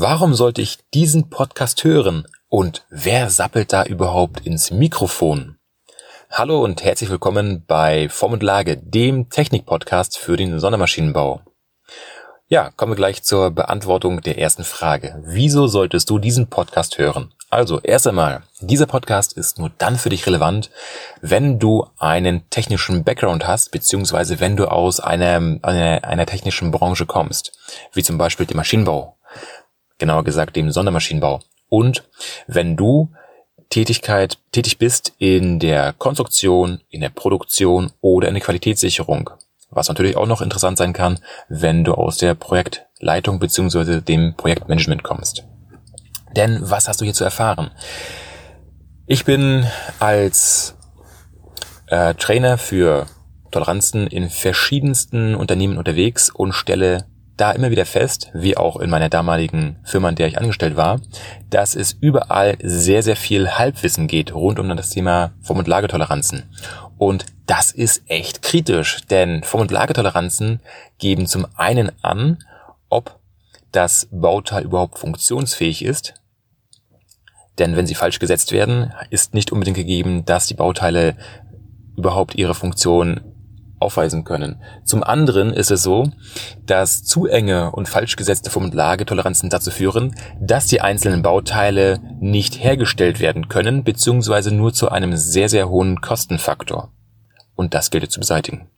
Warum sollte ich diesen Podcast hören? Und wer sappelt da überhaupt ins Mikrofon? Hallo und herzlich willkommen bei Form und Lage, dem Technik-Podcast für den Sondermaschinenbau. Ja, kommen wir gleich zur Beantwortung der ersten Frage. Wieso solltest du diesen Podcast hören? Also, erst einmal, dieser Podcast ist nur dann für dich relevant, wenn du einen technischen Background hast, beziehungsweise wenn du aus einer, einer, einer technischen Branche kommst, wie zum Beispiel dem Maschinenbau, genauer gesagt dem Sondermaschinenbau. Und wenn du Tätigkeit, tätig bist in der Konstruktion, in der Produktion oder in der Qualitätssicherung. Was natürlich auch noch interessant sein kann, wenn du aus der Projektleitung beziehungsweise dem Projektmanagement kommst. Denn was hast du hier zu erfahren? Ich bin als äh, Trainer für Toleranzen in verschiedensten Unternehmen unterwegs und stelle da immer wieder fest, wie auch in meiner damaligen Firma, in der ich angestellt war, dass es überall sehr, sehr viel Halbwissen geht rund um das Thema Form- und Lagetoleranzen. Und das ist echt kritisch, denn Form- und Lagetoleranzen geben zum einen an, ob das Bauteil überhaupt funktionsfähig ist. Denn wenn sie falsch gesetzt werden, ist nicht unbedingt gegeben, dass die Bauteile überhaupt ihre Funktion aufweisen können. Zum anderen ist es so, dass zu enge und falsch gesetzte Form- und Lagetoleranzen dazu führen, dass die einzelnen Bauteile nicht hergestellt werden können, beziehungsweise nur zu einem sehr, sehr hohen Kostenfaktor. Und das gilt zu beseitigen.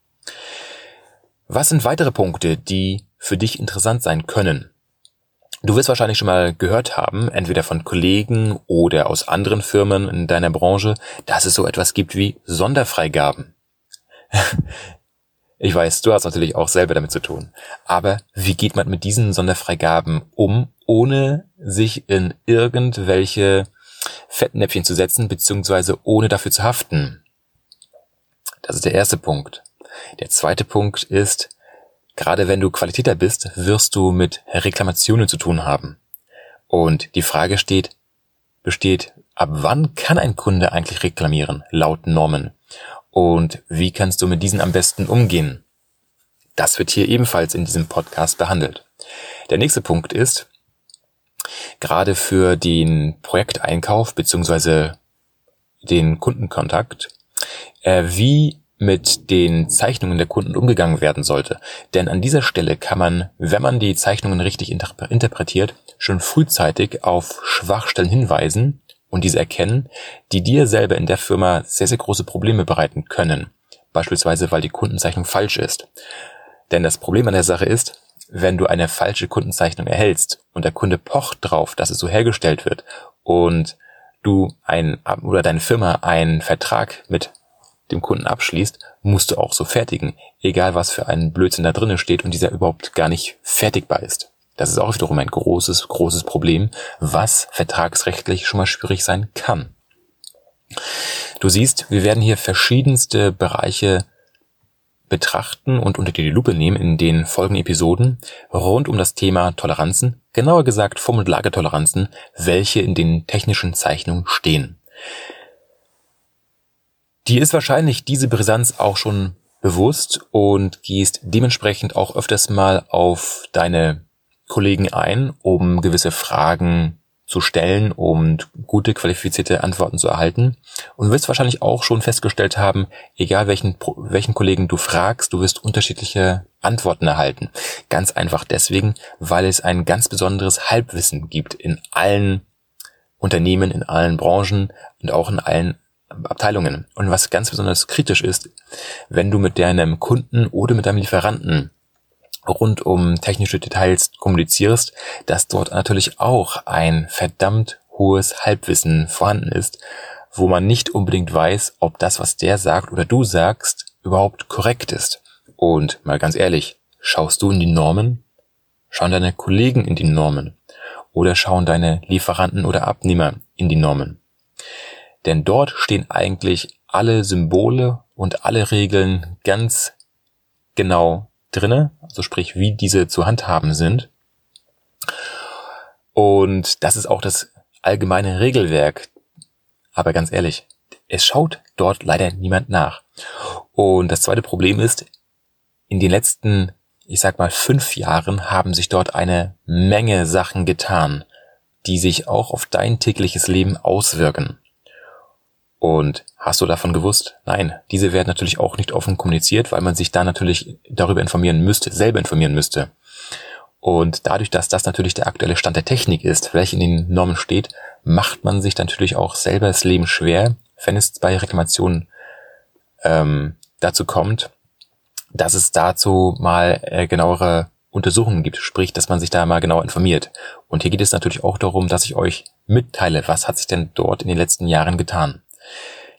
Was sind weitere Punkte, die für dich interessant sein können? Du wirst wahrscheinlich schon mal gehört haben, entweder von Kollegen oder aus anderen Firmen in deiner Branche, dass es so etwas gibt wie Sonderfreigaben. Ich weiß, du hast natürlich auch selber damit zu tun. Aber wie geht man mit diesen Sonderfreigaben um, ohne sich in irgendwelche Fettnäpfchen zu setzen, beziehungsweise ohne dafür zu haften? Das ist der erste Punkt. Der zweite Punkt ist, gerade wenn du Qualitäter bist, wirst du mit Reklamationen zu tun haben. Und die Frage steht, besteht, ab wann kann ein Kunde eigentlich reklamieren, laut Normen? Und wie kannst du mit diesen am besten umgehen? Das wird hier ebenfalls in diesem Podcast behandelt. Der nächste Punkt ist, gerade für den Projekteinkauf beziehungsweise den Kundenkontakt, äh, wie mit den Zeichnungen der Kunden umgegangen werden sollte. Denn an dieser Stelle kann man, wenn man die Zeichnungen richtig interpretiert, schon frühzeitig auf Schwachstellen hinweisen und diese erkennen, die dir selber in der Firma sehr, sehr große Probleme bereiten können. Beispielsweise, weil die Kundenzeichnung falsch ist. Denn das Problem an der Sache ist, wenn du eine falsche Kundenzeichnung erhältst und der Kunde pocht drauf, dass es so hergestellt wird und du ein oder deine Firma einen Vertrag mit dem Kunden abschließt, musst du auch so fertigen, egal was für ein Blödsinn da drinnen steht und dieser überhaupt gar nicht fertigbar ist. Das ist auch wiederum ein großes, großes Problem, was vertragsrechtlich schon mal schwierig sein kann. Du siehst, wir werden hier verschiedenste Bereiche betrachten und unter die Lupe nehmen in den folgenden Episoden rund um das Thema Toleranzen, genauer gesagt Form- und Lagetoleranzen, welche in den technischen Zeichnungen stehen. Die ist wahrscheinlich diese Brisanz auch schon bewusst und gehst dementsprechend auch öfters mal auf deine Kollegen ein, um gewisse Fragen zu stellen und gute qualifizierte Antworten zu erhalten. Und du wirst wahrscheinlich auch schon festgestellt haben, egal welchen, welchen Kollegen du fragst, du wirst unterschiedliche Antworten erhalten. Ganz einfach deswegen, weil es ein ganz besonderes Halbwissen gibt in allen Unternehmen, in allen Branchen und auch in allen Abteilungen. Und was ganz besonders kritisch ist, wenn du mit deinem Kunden oder mit deinem Lieferanten rund um technische Details kommunizierst, dass dort natürlich auch ein verdammt hohes Halbwissen vorhanden ist, wo man nicht unbedingt weiß, ob das, was der sagt oder du sagst, überhaupt korrekt ist. Und mal ganz ehrlich, schaust du in die Normen? Schauen deine Kollegen in die Normen? Oder schauen deine Lieferanten oder Abnehmer in die Normen? Denn dort stehen eigentlich alle Symbole und alle Regeln ganz genau drinne, also sprich, wie diese zu handhaben sind. Und das ist auch das allgemeine Regelwerk. Aber ganz ehrlich, es schaut dort leider niemand nach. Und das zweite Problem ist, in den letzten ich sag mal, fünf Jahren haben sich dort eine Menge Sachen getan, die sich auch auf dein tägliches Leben auswirken. Und hast du davon gewusst? Nein, diese werden natürlich auch nicht offen kommuniziert, weil man sich da natürlich darüber informieren müsste, selber informieren müsste. Und dadurch, dass das natürlich der aktuelle Stand der Technik ist, welcher in den Normen steht, macht man sich natürlich auch selber das Leben schwer, wenn es bei Reklamationen ähm, dazu kommt, dass es dazu mal äh, genauere Untersuchungen gibt, sprich, dass man sich da mal genau informiert. Und hier geht es natürlich auch darum, dass ich euch mitteile, was hat sich denn dort in den letzten Jahren getan.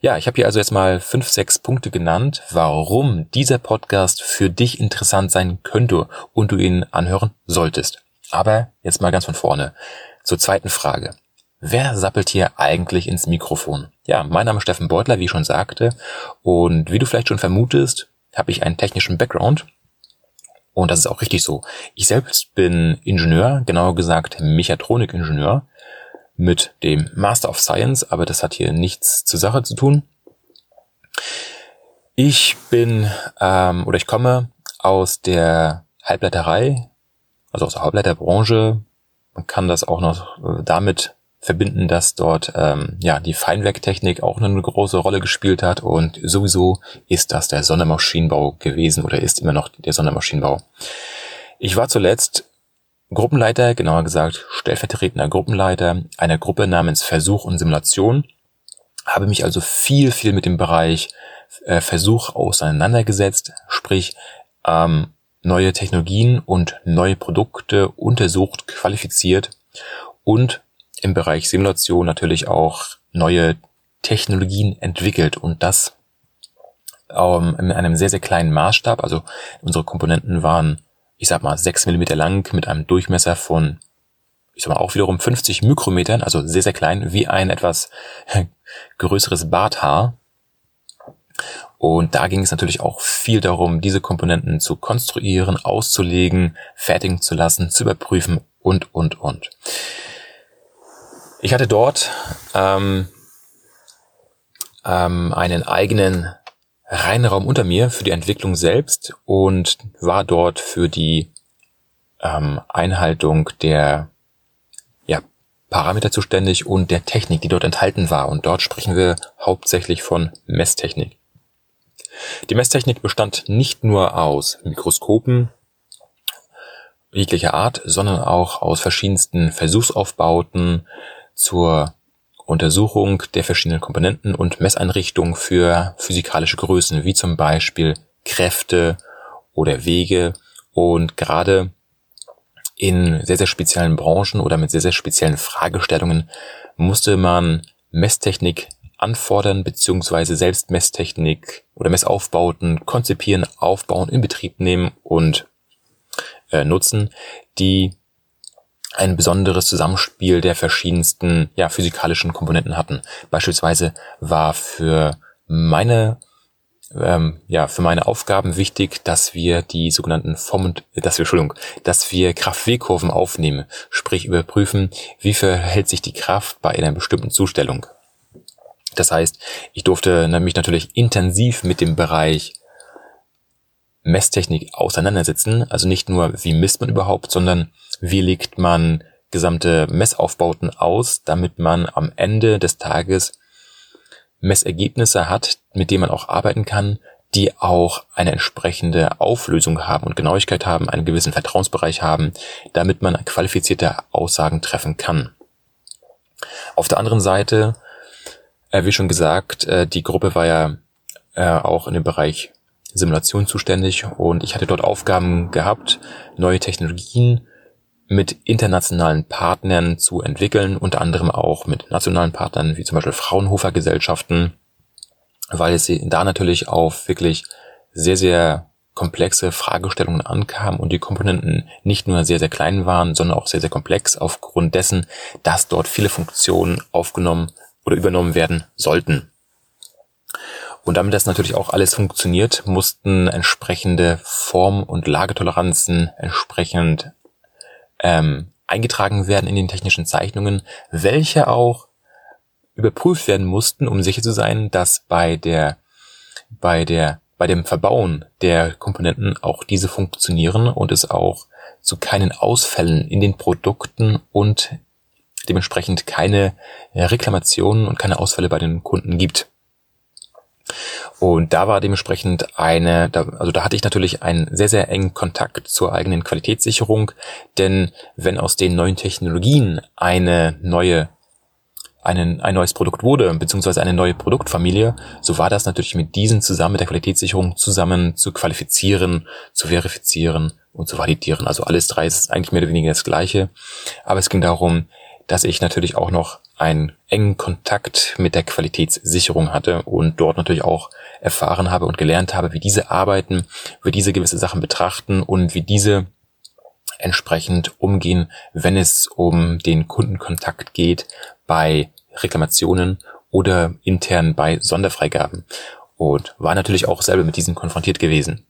Ja, ich habe hier also jetzt mal fünf, sechs Punkte genannt, warum dieser Podcast für dich interessant sein könnte und du ihn anhören solltest. Aber jetzt mal ganz von vorne. Zur zweiten Frage. Wer sappelt hier eigentlich ins Mikrofon? Ja, mein Name ist Steffen Beutler, wie ich schon sagte. Und wie du vielleicht schon vermutest, habe ich einen technischen Background. Und das ist auch richtig so. Ich selbst bin Ingenieur, genauer gesagt Mechatronikingenieur mit dem Master of Science, aber das hat hier nichts zur Sache zu tun. Ich bin ähm, oder ich komme aus der Halbleiterei, also aus der Halbleiterbranche. Man kann das auch noch äh, damit verbinden, dass dort ähm, ja die Feinwerktechnik auch eine große Rolle gespielt hat und sowieso ist das der Sondermaschinenbau gewesen oder ist immer noch der Sondermaschinenbau. Ich war zuletzt Gruppenleiter, genauer gesagt stellvertretender Gruppenleiter einer Gruppe namens Versuch und Simulation, habe mich also viel, viel mit dem Bereich äh, Versuch auseinandergesetzt, sprich ähm, neue Technologien und neue Produkte untersucht, qualifiziert und im Bereich Simulation natürlich auch neue Technologien entwickelt und das ähm, in einem sehr, sehr kleinen Maßstab. Also unsere Komponenten waren ich sag mal, sechs Millimeter lang mit einem Durchmesser von, ich sag mal, auch wiederum 50 Mikrometern, also sehr, sehr klein, wie ein etwas größeres Barthaar. Und da ging es natürlich auch viel darum, diese Komponenten zu konstruieren, auszulegen, fertigen zu lassen, zu überprüfen und, und, und. Ich hatte dort ähm, ähm, einen eigenen Reinraum unter mir für die Entwicklung selbst und war dort für die ähm, Einhaltung der ja, Parameter zuständig und der Technik, die dort enthalten war. Und dort sprechen wir hauptsächlich von Messtechnik. Die Messtechnik bestand nicht nur aus Mikroskopen jeglicher Art, sondern auch aus verschiedensten Versuchsaufbauten zur Untersuchung der verschiedenen Komponenten und Messeinrichtungen für physikalische Größen, wie zum Beispiel Kräfte oder Wege. Und gerade in sehr, sehr speziellen Branchen oder mit sehr, sehr speziellen Fragestellungen musste man Messtechnik anfordern, beziehungsweise selbst Messtechnik oder Messaufbauten konzipieren, aufbauen, in Betrieb nehmen und äh, nutzen, die ein besonderes Zusammenspiel der verschiedensten ja, physikalischen Komponenten hatten. Beispielsweise war für meine ähm, ja für meine Aufgaben wichtig, dass wir die sogenannten Form dass wir Entschuldigung, dass wir Kraft-W-Kurven aufnehmen, sprich überprüfen, wie verhält sich die Kraft bei einer bestimmten Zustellung. Das heißt, ich durfte mich natürlich intensiv mit dem Bereich Messtechnik auseinandersetzen. Also nicht nur, wie misst man überhaupt, sondern wie legt man gesamte Messaufbauten aus, damit man am Ende des Tages Messergebnisse hat, mit denen man auch arbeiten kann, die auch eine entsprechende Auflösung haben und Genauigkeit haben, einen gewissen Vertrauensbereich haben, damit man qualifizierte Aussagen treffen kann. Auf der anderen Seite, äh, wie schon gesagt, äh, die Gruppe war ja äh, auch in dem Bereich Simulation zuständig und ich hatte dort Aufgaben gehabt, neue Technologien mit internationalen Partnern zu entwickeln, unter anderem auch mit nationalen Partnern wie zum Beispiel Fraunhofer Gesellschaften, weil es da natürlich auf wirklich sehr, sehr komplexe Fragestellungen ankam und die Komponenten nicht nur sehr, sehr klein waren, sondern auch sehr, sehr komplex aufgrund dessen, dass dort viele Funktionen aufgenommen oder übernommen werden sollten. Und damit das natürlich auch alles funktioniert, mussten entsprechende Form- und Lagetoleranzen entsprechend ähm, eingetragen werden in den technischen Zeichnungen, welche auch überprüft werden mussten, um sicher zu sein, dass bei der bei der bei dem Verbauen der Komponenten auch diese funktionieren und es auch zu keinen Ausfällen in den Produkten und dementsprechend keine Reklamationen und keine Ausfälle bei den Kunden gibt. Und da war dementsprechend eine, da, also da hatte ich natürlich einen sehr, sehr engen Kontakt zur eigenen Qualitätssicherung, denn wenn aus den neuen Technologien eine neue einen, ein neues Produkt wurde, beziehungsweise eine neue Produktfamilie, so war das natürlich mit diesen zusammen, mit der Qualitätssicherung zusammen zu qualifizieren, zu verifizieren und zu validieren. Also alles drei ist eigentlich mehr oder weniger das Gleiche. Aber es ging darum, dass ich natürlich auch noch einen engen Kontakt mit der Qualitätssicherung hatte und dort natürlich auch erfahren habe und gelernt habe, wie diese arbeiten, wie diese gewisse Sachen betrachten und wie diese entsprechend umgehen, wenn es um den Kundenkontakt geht bei Reklamationen oder intern bei Sonderfreigaben und war natürlich auch selber mit diesen konfrontiert gewesen.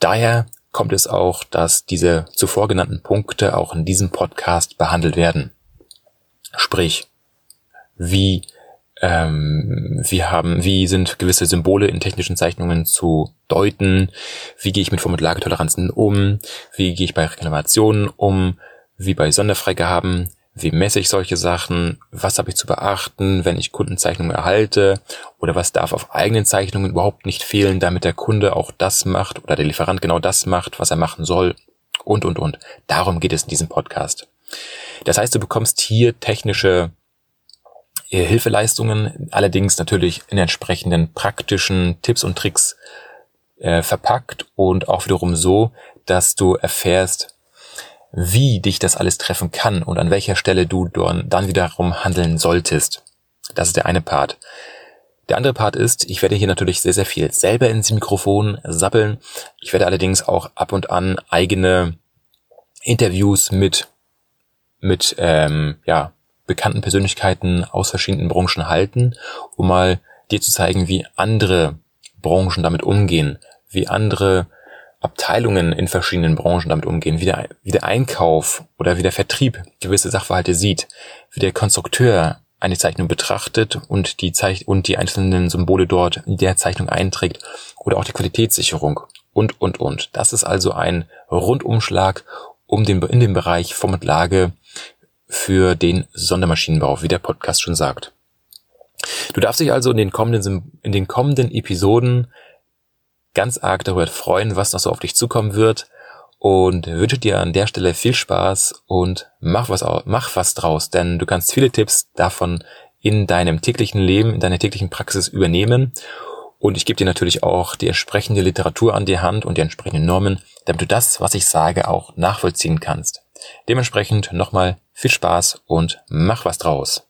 Daher kommt es auch, dass diese zuvor genannten Punkte auch in diesem Podcast behandelt werden. Sprich, wie ähm, wie haben, wie sind gewisse Symbole in technischen Zeichnungen zu deuten, wie gehe ich mit Form- und Lagetoleranzen um, wie gehe ich bei Reklamationen um, wie bei Sonderfreigaben, wie messe ich solche Sachen, was habe ich zu beachten, wenn ich Kundenzeichnungen erhalte? Oder was darf auf eigenen Zeichnungen überhaupt nicht fehlen, damit der Kunde auch das macht oder der Lieferant genau das macht, was er machen soll? Und, und, und. Darum geht es in diesem Podcast. Das heißt, du bekommst hier technische äh, Hilfeleistungen, allerdings natürlich in entsprechenden praktischen Tipps und Tricks äh, verpackt und auch wiederum so, dass du erfährst, wie dich das alles treffen kann und an welcher Stelle du dann wiederum handeln solltest. Das ist der eine Part. Der andere Part ist, ich werde hier natürlich sehr, sehr viel selber ins Mikrofon sappeln. Ich werde allerdings auch ab und an eigene Interviews mit, mit ähm, ja, bekannten Persönlichkeiten aus verschiedenen Branchen halten, um mal dir zu zeigen, wie andere Branchen damit umgehen, wie andere Abteilungen in verschiedenen Branchen damit umgehen, wie der, wie der Einkauf oder wie der Vertrieb gewisse Sachverhalte sieht, wie der Konstrukteur eine Zeichnung betrachtet und die, Zeich und die einzelnen Symbole dort in der Zeichnung einträgt oder auch die Qualitätssicherung und, und, und. Das ist also ein Rundumschlag um den, in dem Bereich Form und Lage für den Sondermaschinenbau, wie der Podcast schon sagt. Du darfst dich also in den kommenden, in den kommenden Episoden ganz arg darüber freuen, was noch so auf dich zukommen wird und wünsche dir an der Stelle viel Spaß und mach was, mach was draus, denn du kannst viele Tipps davon in deinem täglichen Leben, in deiner täglichen Praxis übernehmen. Und ich gebe dir natürlich auch die entsprechende Literatur an die Hand und die entsprechenden Normen, damit du das, was ich sage, auch nachvollziehen kannst. Dementsprechend nochmal viel Spaß und mach was draus.